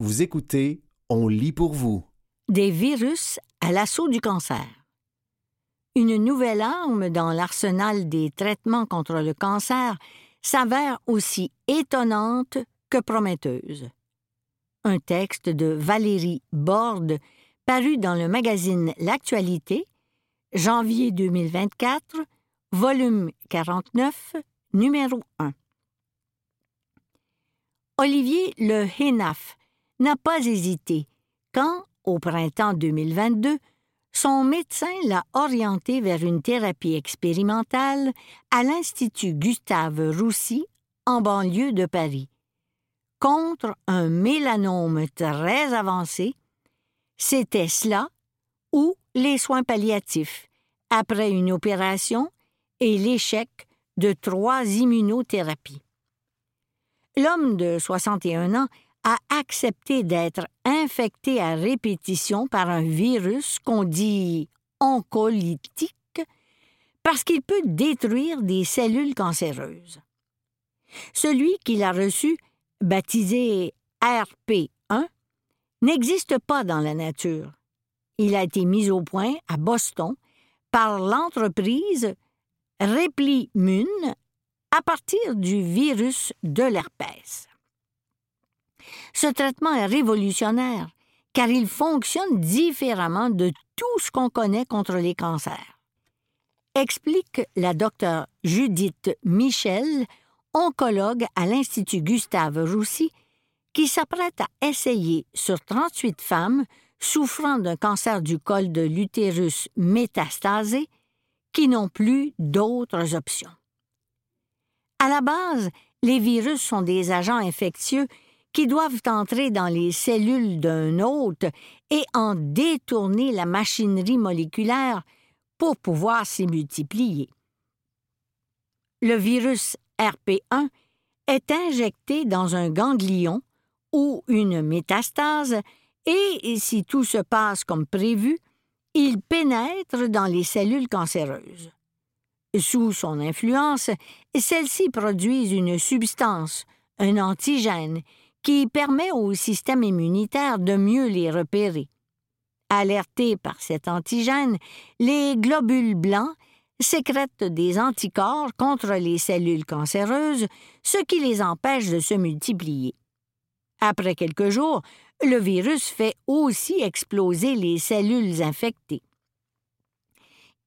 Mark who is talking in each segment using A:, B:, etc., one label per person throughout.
A: Vous écoutez On lit pour vous.
B: Des virus à l'assaut du cancer. Une nouvelle arme dans l'arsenal des traitements contre le cancer s'avère aussi étonnante que prometteuse. Un texte de Valérie Borde paru dans le magazine L'Actualité, janvier 2024, volume 49, numéro 1. Olivier Le Hénaf n'a pas hésité quand, au printemps 2022, son médecin l'a orienté vers une thérapie expérimentale à l'Institut Gustave Roussy, en banlieue de Paris. Contre un mélanome très avancé, c'était cela ou les soins palliatifs, après une opération et l'échec de trois immunothérapies l'homme de 61 ans a accepté d'être infecté à répétition par un virus qu'on dit oncolytique parce qu'il peut détruire des cellules cancéreuses. Celui qu'il a reçu, baptisé RP1, n'existe pas dans la nature. Il a été mis au point à Boston par l'entreprise Replimune à partir du virus de l'herpès. Ce traitement est révolutionnaire car il fonctionne différemment de tout ce qu'on connaît contre les cancers. Explique la docteure Judith Michel, oncologue à l'Institut Gustave Roussy, qui s'apprête à essayer sur 38 femmes souffrant d'un cancer du col de l'utérus métastasé qui n'ont plus d'autres options. À la base, les virus sont des agents infectieux qui doivent entrer dans les cellules d'un hôte et en détourner la machinerie moléculaire pour pouvoir s'y multiplier. Le virus RP1 est injecté dans un ganglion ou une métastase et, si tout se passe comme prévu, il pénètre dans les cellules cancéreuses. Sous son influence, celles-ci produisent une substance, un antigène, qui permet au système immunitaire de mieux les repérer. Alertés par cet antigène, les globules blancs sécrètent des anticorps contre les cellules cancéreuses, ce qui les empêche de se multiplier. Après quelques jours, le virus fait aussi exploser les cellules infectées.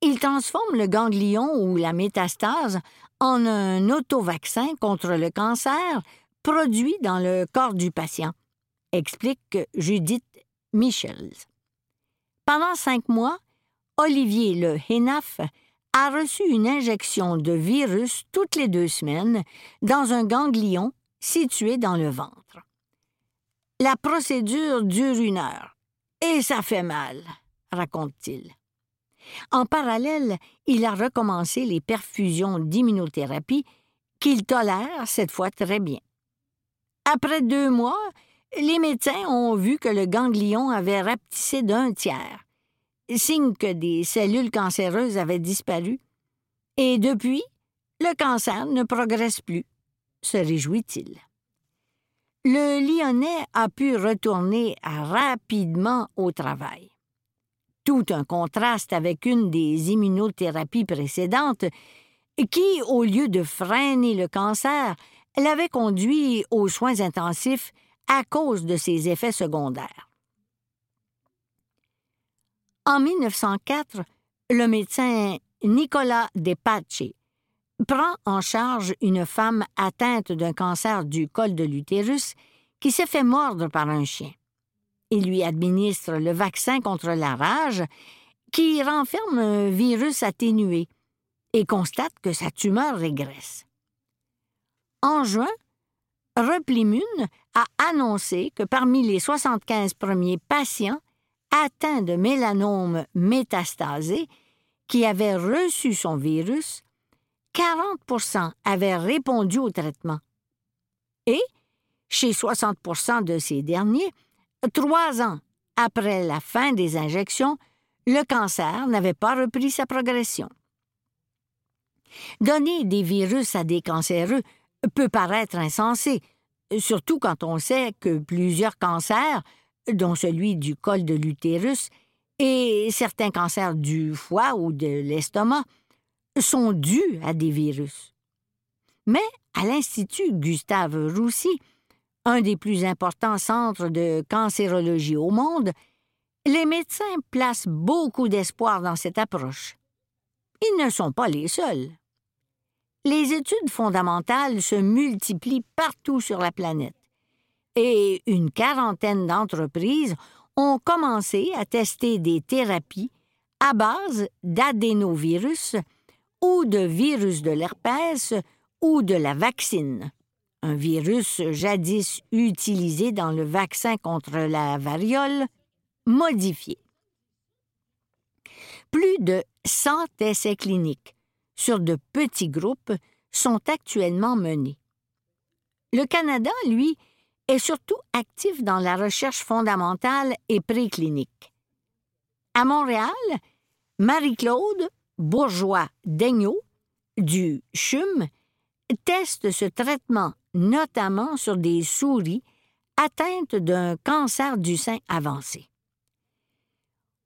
B: Il transforme le ganglion ou la métastase en un autovaccin contre le cancer produit dans le corps du patient, explique Judith Michels. Pendant cinq mois, Olivier Le Hénaf a reçu une injection de virus toutes les deux semaines dans un ganglion situé dans le ventre. La procédure dure une heure et ça fait mal, raconte-t-il. En parallèle, il a recommencé les perfusions d'immunothérapie qu'il tolère cette fois très bien. Après deux mois, les médecins ont vu que le ganglion avait rapetissé d'un tiers, signe que des cellules cancéreuses avaient disparu. Et depuis, le cancer ne progresse plus, se réjouit-il. Le Lyonnais a pu retourner rapidement au travail tout un contraste avec une des immunothérapies précédentes, qui, au lieu de freiner le cancer, l'avait conduit aux soins intensifs à cause de ses effets secondaires. En 1904, le médecin Nicolas Depace prend en charge une femme atteinte d'un cancer du col de l'utérus qui s'est fait mordre par un chien. Il lui administre le vaccin contre la rage qui renferme un virus atténué et constate que sa tumeur régresse. En juin, Replimune a annoncé que parmi les 75 premiers patients atteints de mélanome métastasé qui avaient reçu son virus, 40% avaient répondu au traitement. Et, chez 60% de ces derniers, Trois ans après la fin des injections, le cancer n'avait pas repris sa progression. Donner des virus à des cancéreux peut paraître insensé, surtout quand on sait que plusieurs cancers, dont celui du col de l'utérus, et certains cancers du foie ou de l'estomac, sont dus à des virus. Mais à l'Institut Gustave Roussy, un des plus importants centres de cancérologie au monde, les médecins placent beaucoup d'espoir dans cette approche. Ils ne sont pas les seuls. Les études fondamentales se multiplient partout sur la planète et une quarantaine d'entreprises ont commencé à tester des thérapies à base d'adénovirus ou de virus de l'herpès ou de la vaccine, un virus jadis utilisé dans le vaccin contre la variole, modifié. Plus de 100 essais cliniques sur de petits groupes sont actuellement menés. Le Canada, lui, est surtout actif dans la recherche fondamentale et préclinique. À Montréal, Marie-Claude Bourgeois-Daigneault du CHUM teste ce traitement notamment sur des souris atteintes d'un cancer du sein avancé.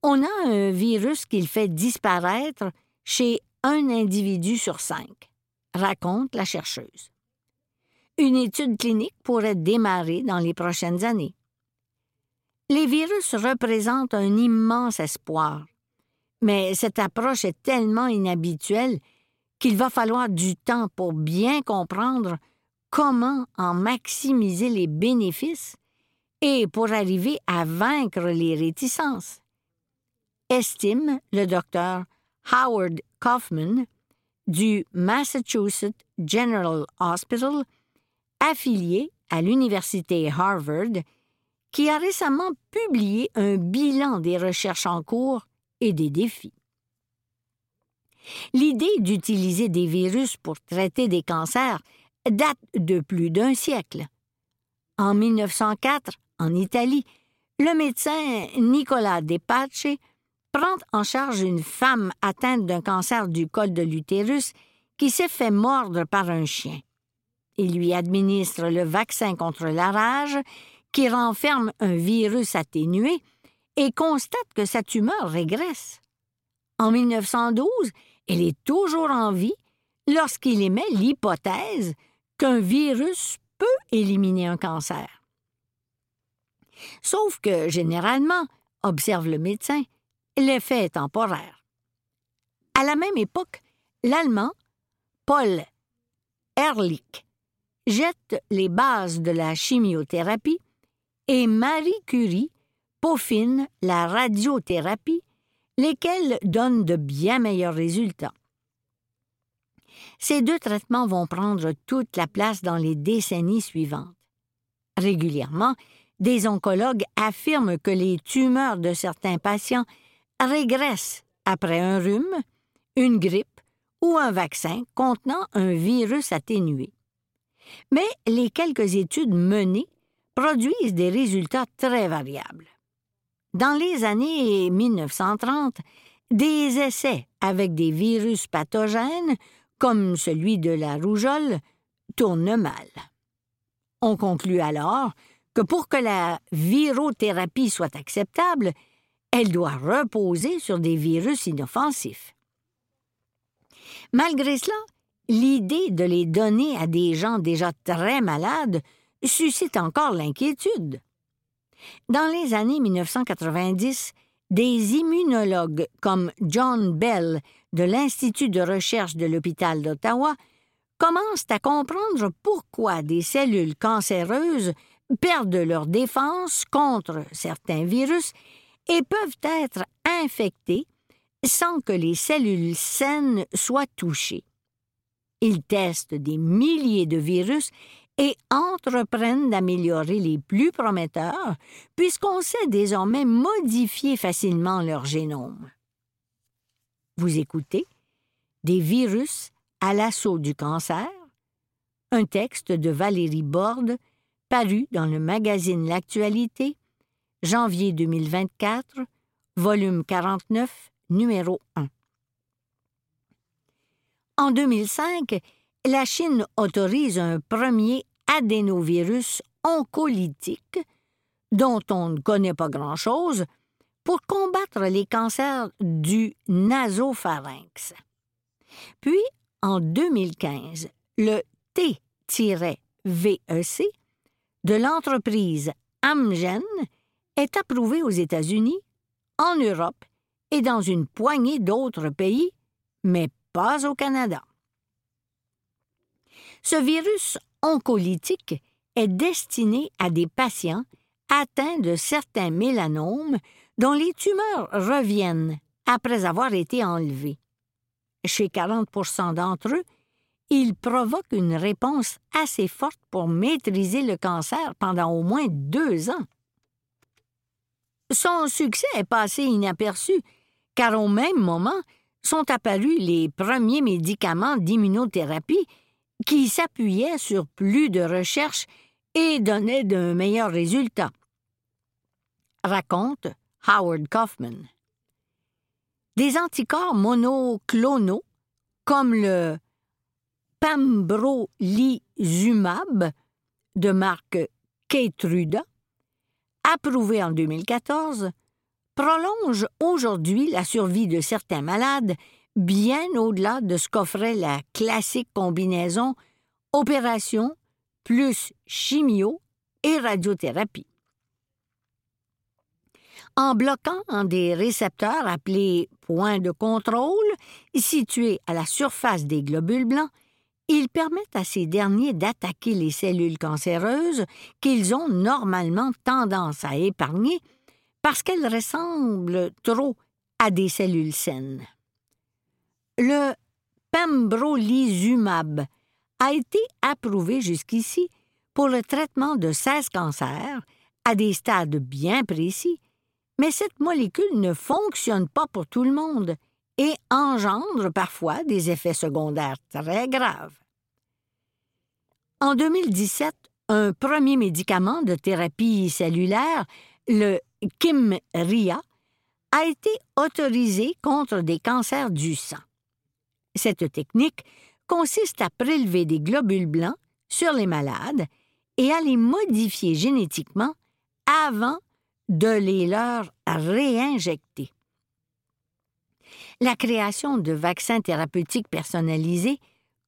B: On a un virus qu'il fait disparaître chez un individu sur cinq, raconte la chercheuse. Une étude clinique pourrait démarrer dans les prochaines années. Les virus représentent un immense espoir, mais cette approche est tellement inhabituelle qu'il va falloir du temps pour bien comprendre comment en maximiser les bénéfices et pour arriver à vaincre les réticences. Estime le docteur Howard Kaufman du Massachusetts General Hospital, affilié à l'Université Harvard, qui a récemment publié un bilan des recherches en cours et des défis. L'idée d'utiliser des virus pour traiter des cancers date de plus d'un siècle. En 1904, en Italie, le médecin Nicolas De Pace prend en charge une femme atteinte d'un cancer du col de l'utérus qui s'est fait mordre par un chien. Il lui administre le vaccin contre la rage qui renferme un virus atténué et constate que sa tumeur régresse. En 1912, elle est toujours en vie lorsqu'il émet l'hypothèse qu'un virus peut éliminer un cancer. Sauf que, généralement, observe le médecin, l'effet est temporaire. À la même époque, l'Allemand Paul Ehrlich jette les bases de la chimiothérapie et Marie Curie peaufine la radiothérapie, lesquelles donnent de bien meilleurs résultats. Ces deux traitements vont prendre toute la place dans les décennies suivantes. Régulièrement, des oncologues affirment que les tumeurs de certains patients régresse après un rhume, une grippe ou un vaccin contenant un virus atténué. Mais les quelques études menées produisent des résultats très variables. Dans les années 1930, des essais avec des virus pathogènes, comme celui de la rougeole, tournent mal. On conclut alors que pour que la virothérapie soit acceptable, elle doit reposer sur des virus inoffensifs. Malgré cela, l'idée de les donner à des gens déjà très malades suscite encore l'inquiétude. Dans les années 1990, des immunologues comme John Bell de l'Institut de recherche de l'hôpital d'Ottawa commencent à comprendre pourquoi des cellules cancéreuses perdent leur défense contre certains virus et peuvent être infectés sans que les cellules saines soient touchées. Ils testent des milliers de virus et entreprennent d'améliorer les plus prometteurs, puisqu'on sait désormais modifier facilement leur génome. Vous écoutez Des virus à l'assaut du cancer, un texte de Valérie Borde paru dans le magazine L'Actualité janvier 2024, volume 49, numéro 1. En 2005, la Chine autorise un premier adénovirus oncolytique, dont on ne connaît pas grand-chose, pour combattre les cancers du nasopharynx. Puis, en 2015, le T-VEC de l'entreprise Amgen est approuvé aux États-Unis, en Europe et dans une poignée d'autres pays, mais pas au Canada. Ce virus oncolytique est destiné à des patients atteints de certains mélanomes dont les tumeurs reviennent après avoir été enlevées. Chez 40% d'entre eux, il provoque une réponse assez forte pour maîtriser le cancer pendant au moins deux ans. Son succès est passé inaperçu, car au même moment sont apparus les premiers médicaments d'immunothérapie qui s'appuyaient sur plus de recherches et donnaient de meilleurs résultats. Raconte Howard Kaufman. Des anticorps monoclonaux, comme le pembrolizumab de marque Keytruda, approuvé en 2014, prolonge aujourd'hui la survie de certains malades bien au-delà de ce qu'offrait la classique combinaison opération plus chimio et radiothérapie. En bloquant des récepteurs appelés points de contrôle situés à la surface des globules blancs, ils permettent à ces derniers d'attaquer les cellules cancéreuses qu'ils ont normalement tendance à épargner parce qu'elles ressemblent trop à des cellules saines. Le pembrolizumab a été approuvé jusqu'ici pour le traitement de 16 cancers à des stades bien précis, mais cette molécule ne fonctionne pas pour tout le monde et engendre parfois des effets secondaires très graves. En 2017, un premier médicament de thérapie cellulaire, le Kimria, a été autorisé contre des cancers du sang. Cette technique consiste à prélever des globules blancs sur les malades et à les modifier génétiquement avant de les leur réinjecter. La création de vaccins thérapeutiques personnalisés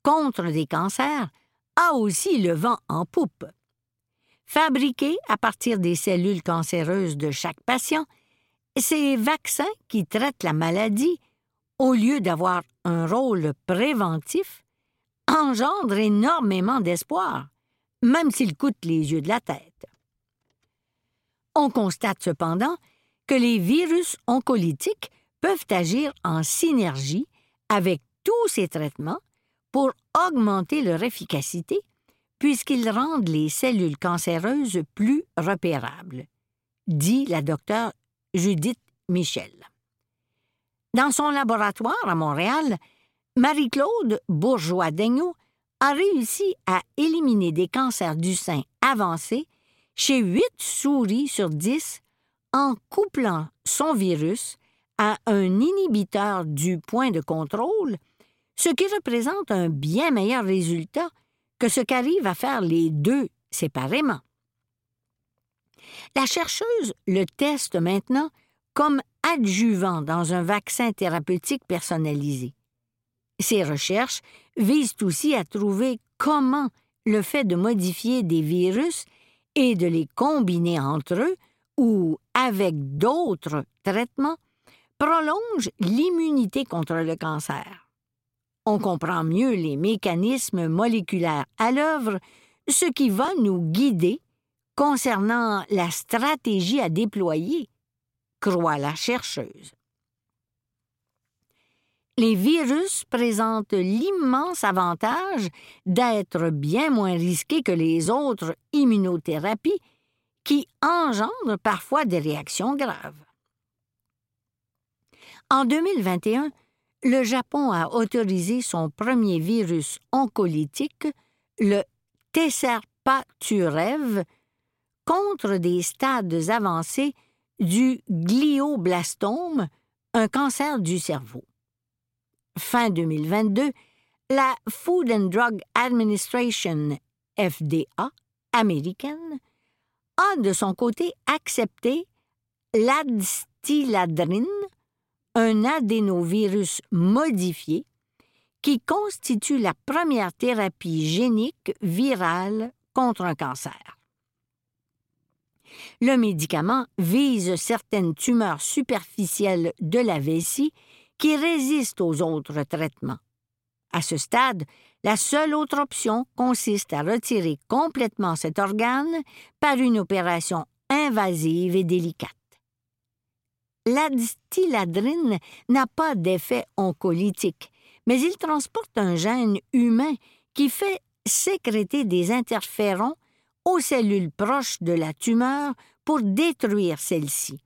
B: contre des cancers a aussi le vent en poupe. Fabriqués à partir des cellules cancéreuses de chaque patient, ces vaccins qui traitent la maladie, au lieu d'avoir un rôle préventif, engendrent énormément d'espoir, même s'ils coûtent les yeux de la tête. On constate cependant que les virus oncolytiques peuvent agir en synergie avec tous ces traitements pour augmenter leur efficacité, puisqu'ils rendent les cellules cancéreuses plus repérables, dit la docteure Judith Michel. Dans son laboratoire à Montréal, Marie-Claude Bourgeois-Daigneault a réussi à éliminer des cancers du sein avancés chez 8 souris sur 10 en couplant son virus à un inhibiteur du point de contrôle, ce qui représente un bien meilleur résultat que ce qu'arrivent à faire les deux séparément. La chercheuse le teste maintenant comme adjuvant dans un vaccin thérapeutique personnalisé. Ces recherches visent aussi à trouver comment le fait de modifier des virus et de les combiner entre eux ou avec d'autres traitements prolonge l'immunité contre le cancer. On comprend mieux les mécanismes moléculaires à l'œuvre, ce qui va nous guider concernant la stratégie à déployer, croit la chercheuse. Les virus présentent l'immense avantage d'être bien moins risqués que les autres immunothérapies qui engendrent parfois des réactions graves. En 2021, le Japon a autorisé son premier virus oncolytique, le Tesserpaturev, contre des stades avancés du glioblastome, un cancer du cerveau. Fin 2022, la Food and Drug Administration, FDA américaine, a de son côté accepté l'adstiladrine, un adénovirus modifié qui constitue la première thérapie génique virale contre un cancer. Le médicament vise certaines tumeurs superficielles de la vessie qui résistent aux autres traitements. À ce stade, la seule autre option consiste à retirer complètement cet organe par une opération invasive et délicate. La distiladrine n'a pas d'effet oncolytique, mais il transporte un gène humain qui fait sécréter des interférons aux cellules proches de la tumeur pour détruire celle-ci,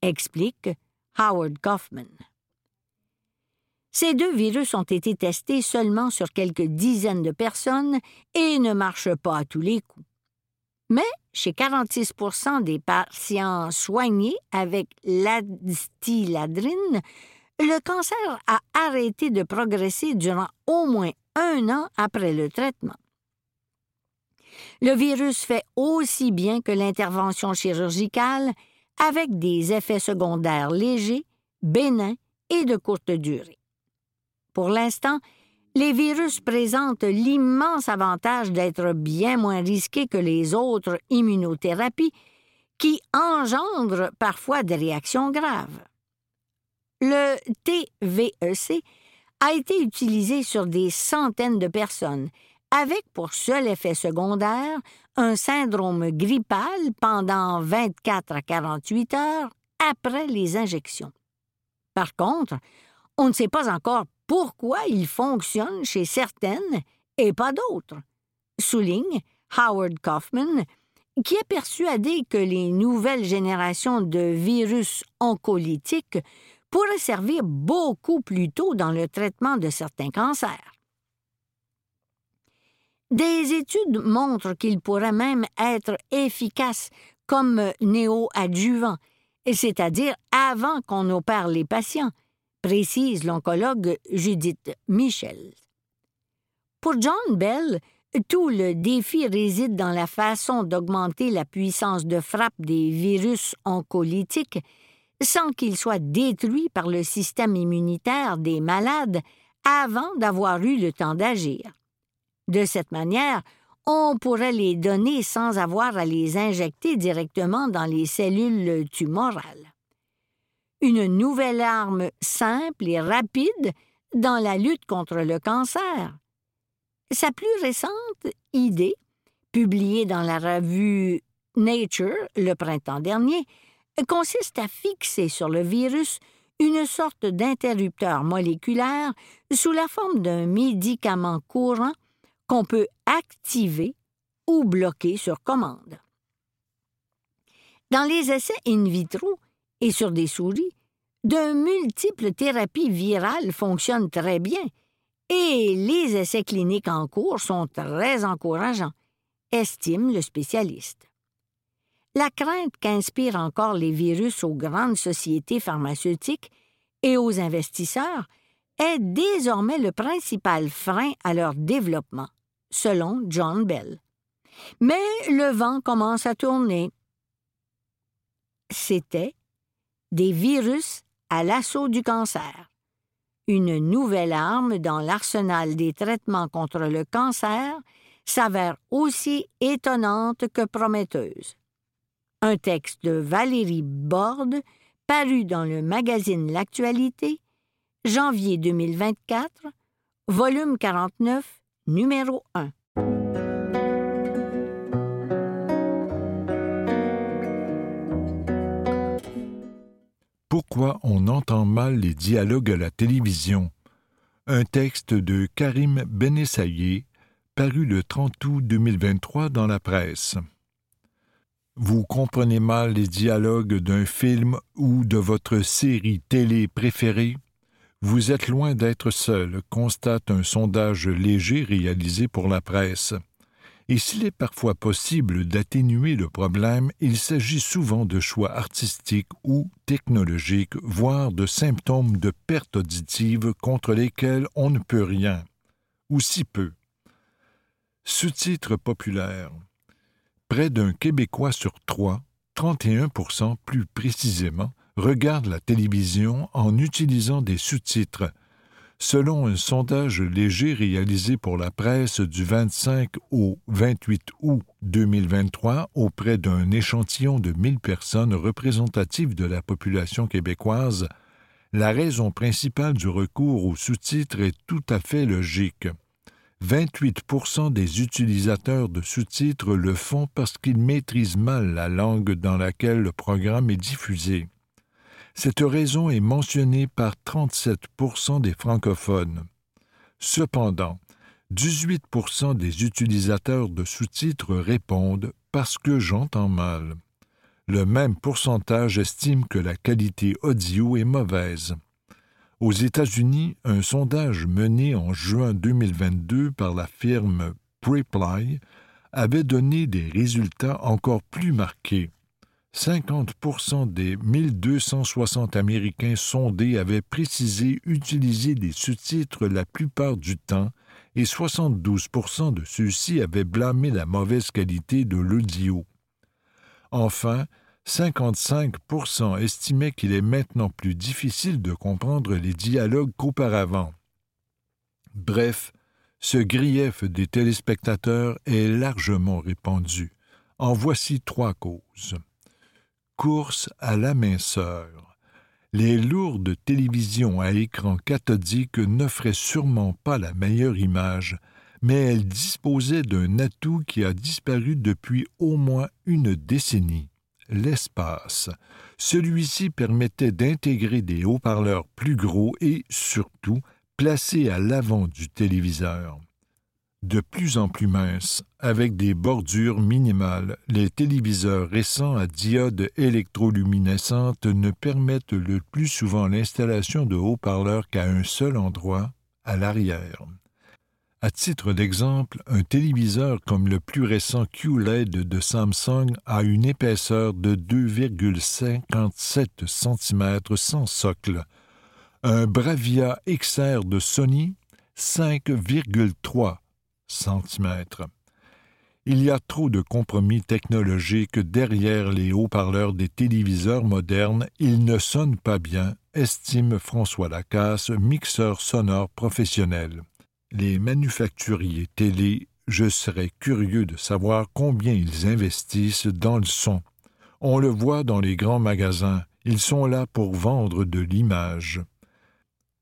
B: explique Howard Kaufman. Ces deux virus ont été testés seulement sur quelques dizaines de personnes et ne marchent pas à tous les coups. Mais chez 46% des patients soignés avec l'adistiladrine, le cancer a arrêté de progresser durant au moins un an après le traitement. Le virus fait aussi bien que l'intervention chirurgicale avec des effets secondaires légers, bénins et de courte durée. Pour l'instant, les virus présentent l'immense avantage d'être bien moins risqués que les autres immunothérapies qui engendrent parfois des réactions graves. Le TVEC a été utilisé sur des centaines de personnes, avec pour seul effet secondaire un syndrome grippal pendant 24 à 48 heures après les injections. Par contre, on ne sait pas encore pourquoi il fonctionne chez certaines et pas d'autres, souligne Howard Kaufman, qui est persuadé que les nouvelles générations de virus oncolytiques pourraient servir beaucoup plus tôt dans le traitement de certains cancers. Des études montrent qu'il pourrait même être efficace comme néoadjuvant, c'est-à-dire avant qu'on opère les patients, précise l'oncologue Judith Michel. Pour John Bell, tout le défi réside dans la façon d'augmenter la puissance de frappe des virus oncolytiques sans qu'ils soient détruits par le système immunitaire des malades avant d'avoir eu le temps d'agir. De cette manière, on pourrait les donner sans avoir à les injecter directement dans les cellules tumorales une nouvelle arme simple et rapide dans la lutte contre le cancer. Sa plus récente idée, publiée dans la revue Nature le printemps dernier, consiste à fixer sur le virus une sorte d'interrupteur moléculaire sous la forme d'un médicament courant qu'on peut activer ou bloquer sur commande. Dans les essais in vitro, et sur des souris, de multiples thérapies virales fonctionnent très bien et les essais cliniques en cours sont très encourageants, estime le spécialiste. La crainte qu'inspirent encore les virus aux grandes sociétés pharmaceutiques et aux investisseurs est désormais le principal frein à leur développement, selon John Bell. Mais le vent commence à tourner. C'était des virus à l'assaut du cancer. Une nouvelle arme dans l'arsenal des traitements contre le cancer s'avère aussi étonnante que prometteuse. Un texte de Valérie Borde, paru dans le magazine L'Actualité, janvier 2024, volume 49, numéro 1.
C: Pourquoi on entend mal les dialogues à la télévision? Un texte de Karim Benessaye, paru le 30 août 2023 dans la presse. Vous comprenez mal les dialogues d'un film ou de votre série télé préférée? Vous êtes loin d'être seul, constate un sondage léger réalisé pour la presse et s'il est parfois possible d'atténuer le problème, il s'agit souvent de choix artistiques ou technologiques, voire de symptômes de perte auditive contre lesquels on ne peut rien, ou si peu. Sous-titres populaires. Près d'un Québécois sur trois, 31% plus précisément, regarde la télévision en utilisant des sous-titres. Selon un sondage léger réalisé pour la presse du 25 au 28 août 2023 auprès d'un échantillon de 1000 personnes représentatives de la population québécoise, la raison principale du recours aux sous-titres est tout à fait logique. 28% des utilisateurs de sous-titres le font parce qu'ils maîtrisent mal la langue dans laquelle le programme est diffusé. Cette raison est mentionnée par 37% des francophones. Cependant, 18% des utilisateurs de sous-titres répondent parce que j'entends mal. Le même pourcentage estime que la qualité audio est mauvaise. Aux États-Unis, un sondage mené en juin 2022 par la firme Preply avait donné des résultats encore plus marqués. 50% des 1260 Américains sondés avaient précisé utiliser des sous-titres la plupart du temps et 72% de ceux-ci avaient blâmé la mauvaise qualité de l'audio. Enfin, 55% estimaient qu'il est maintenant plus difficile de comprendre les dialogues qu'auparavant. Bref, ce grief des téléspectateurs est largement répandu. En voici trois causes. Course à la minceur. Les lourdes télévisions à écran cathodique n'offraient sûrement pas la meilleure image, mais elles disposaient d'un atout qui a disparu depuis au moins une décennie l'espace. Celui-ci permettait d'intégrer des haut-parleurs plus gros et, surtout, placés à l'avant du téléviseur. De plus en plus minces, avec des bordures minimales, les téléviseurs récents à diode électroluminescente ne permettent le plus souvent l'installation de haut-parleurs qu'à un seul endroit, à l'arrière. À titre d'exemple, un téléviseur comme le plus récent QLED de Samsung a une épaisseur de 2,57 cm sans socle. Un Bravia XR de Sony, 5,3 cm. Il y a trop de compromis technologiques derrière les haut-parleurs des téléviseurs modernes, ils ne sonnent pas bien, estime François Lacasse, mixeur sonore professionnel les manufacturiers télé, je serais curieux de savoir combien ils investissent dans le son. On le voit dans les grands magasins, ils sont là pour vendre de l'image.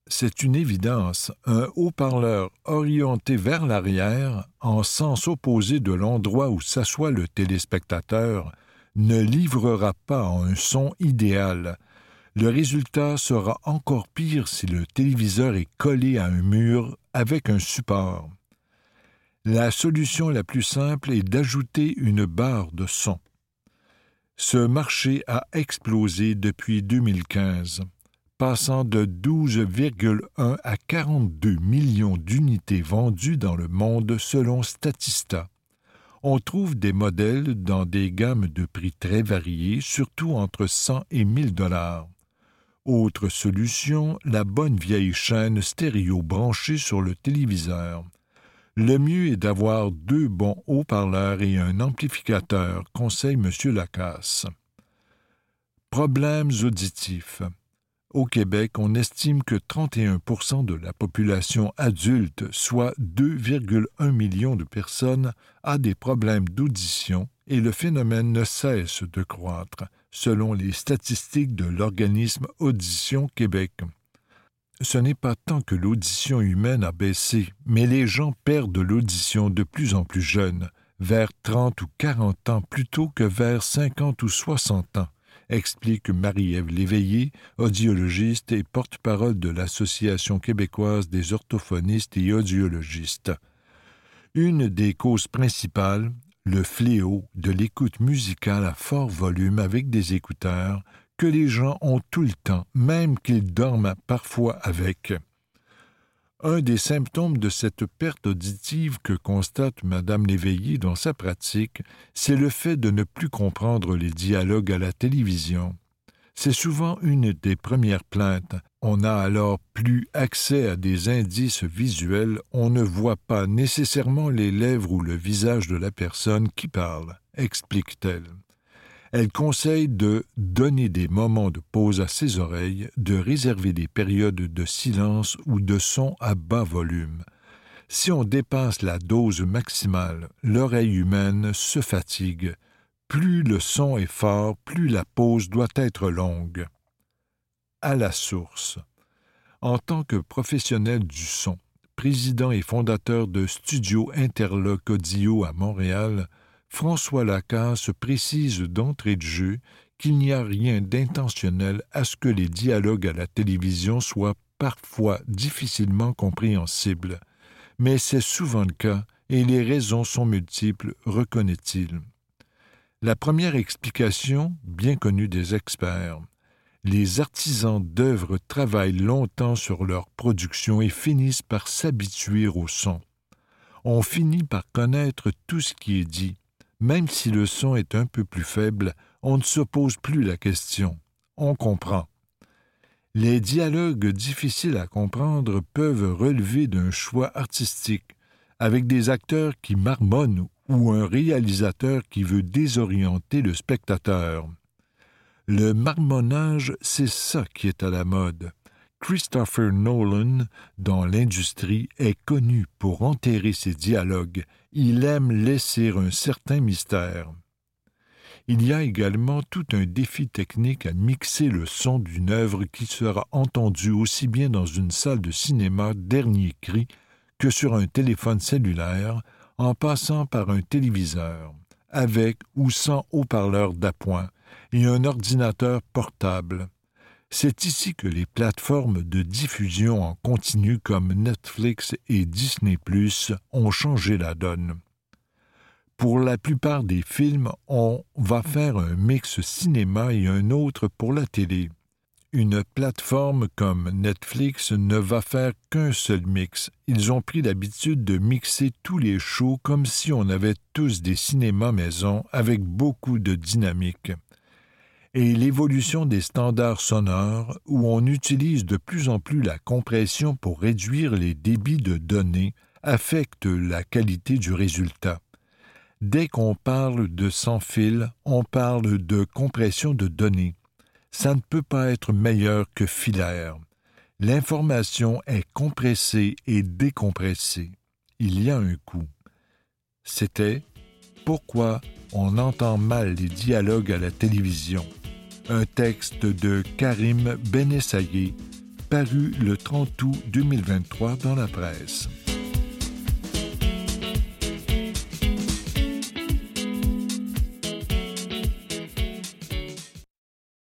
C: C'est une évidence, un haut-parleur orienté vers l'arrière, en sens opposé de l'endroit où s'assoit le téléspectateur, ne livrera pas un son idéal, le résultat sera encore pire si le téléviseur est collé à un mur avec un support. La solution la plus simple est d'ajouter une barre de son. Ce marché a explosé depuis 2015, passant de 12,1 à 42 millions d'unités vendues dans le monde selon Statista. On trouve des modèles dans des gammes de prix très variées, surtout entre 100 et 1000 dollars. Autre solution, la bonne vieille chaîne stéréo branchée sur le téléviseur. Le mieux est d'avoir deux bons haut-parleurs et un amplificateur, conseille M. Lacasse. Problèmes auditifs. Au Québec, on estime que 31% de la population adulte, soit 2,1 millions de personnes, a des problèmes d'audition et le phénomène ne cesse de croître selon les statistiques de l'organisme Audition Québec. Ce n'est pas tant que l'audition humaine a baissé, mais les gens perdent l'audition de plus en plus jeunes, vers 30 ou 40 ans plutôt que vers 50 ou 60 ans, explique Marie-Ève Léveillé, audiologiste et porte-parole de l'Association québécoise des orthophonistes et audiologistes. Une des causes principales le fléau de l'écoute musicale à fort volume avec des écouteurs que les gens ont tout le temps, même qu'ils dorment parfois avec. Un des symptômes de cette perte auditive que constate Madame Léveillé dans sa pratique, c'est le fait de ne plus comprendre les dialogues à la télévision. C'est souvent une des premières plaintes. On n'a alors plus accès à des indices visuels, on ne voit pas nécessairement les lèvres ou le visage de la personne qui parle, explique-t-elle. Elle conseille de donner des moments de pause à ses oreilles, de réserver des périodes de silence ou de son à bas volume. Si on dépasse la dose maximale, l'oreille humaine se fatigue. Plus le son est fort, plus la pause doit être longue. À la source. En tant que professionnel du son, président et fondateur de Studio Interloc Audio à Montréal, François Lacasse précise d'entrée de jeu qu'il n'y a rien d'intentionnel à ce que les dialogues à la télévision soient parfois difficilement compréhensibles, mais c'est souvent le cas et les raisons sont multiples, reconnaît-il. La première explication, bien connue des experts, les artisans d'œuvres travaillent longtemps sur leur production et finissent par s'habituer au son. On finit par connaître tout ce qui est dit, même si le son est un peu plus faible, on ne se pose plus la question. On comprend. Les dialogues difficiles à comprendre peuvent relever d'un choix artistique, avec des acteurs qui marmonnent ou un réalisateur qui veut désorienter le spectateur. Le marmonnage, c'est ça qui est à la mode. Christopher Nolan, dans l'industrie, est connu pour enterrer ses dialogues. Il aime laisser un certain mystère. Il y a également tout un défi technique à mixer le son d'une œuvre qui sera entendue aussi bien dans une salle de cinéma dernier cri que sur un téléphone cellulaire, en passant par un téléviseur, avec ou sans haut-parleur d'appoint, et un ordinateur portable. C'est ici que les plateformes de diffusion en continu comme Netflix et Disney ⁇ ont changé la donne. Pour la plupart des films, on va faire un mix cinéma et un autre pour la télé. Une plateforme comme Netflix ne va faire qu'un seul mix. Ils ont pris l'habitude de mixer tous les shows comme si on avait tous des cinémas maison avec beaucoup de dynamique et l'évolution des standards sonores où on utilise de plus en plus la compression pour réduire les débits de données affecte la qualité du résultat. Dès qu'on parle de sans fil, on parle de compression de données. Ça ne peut pas être meilleur que filaire. L'information est compressée et décompressée. Il y a un coût. C'était Pourquoi on entend mal les dialogues à la télévision un texte de Karim Benessaye, paru le 30 août 2023 dans la presse.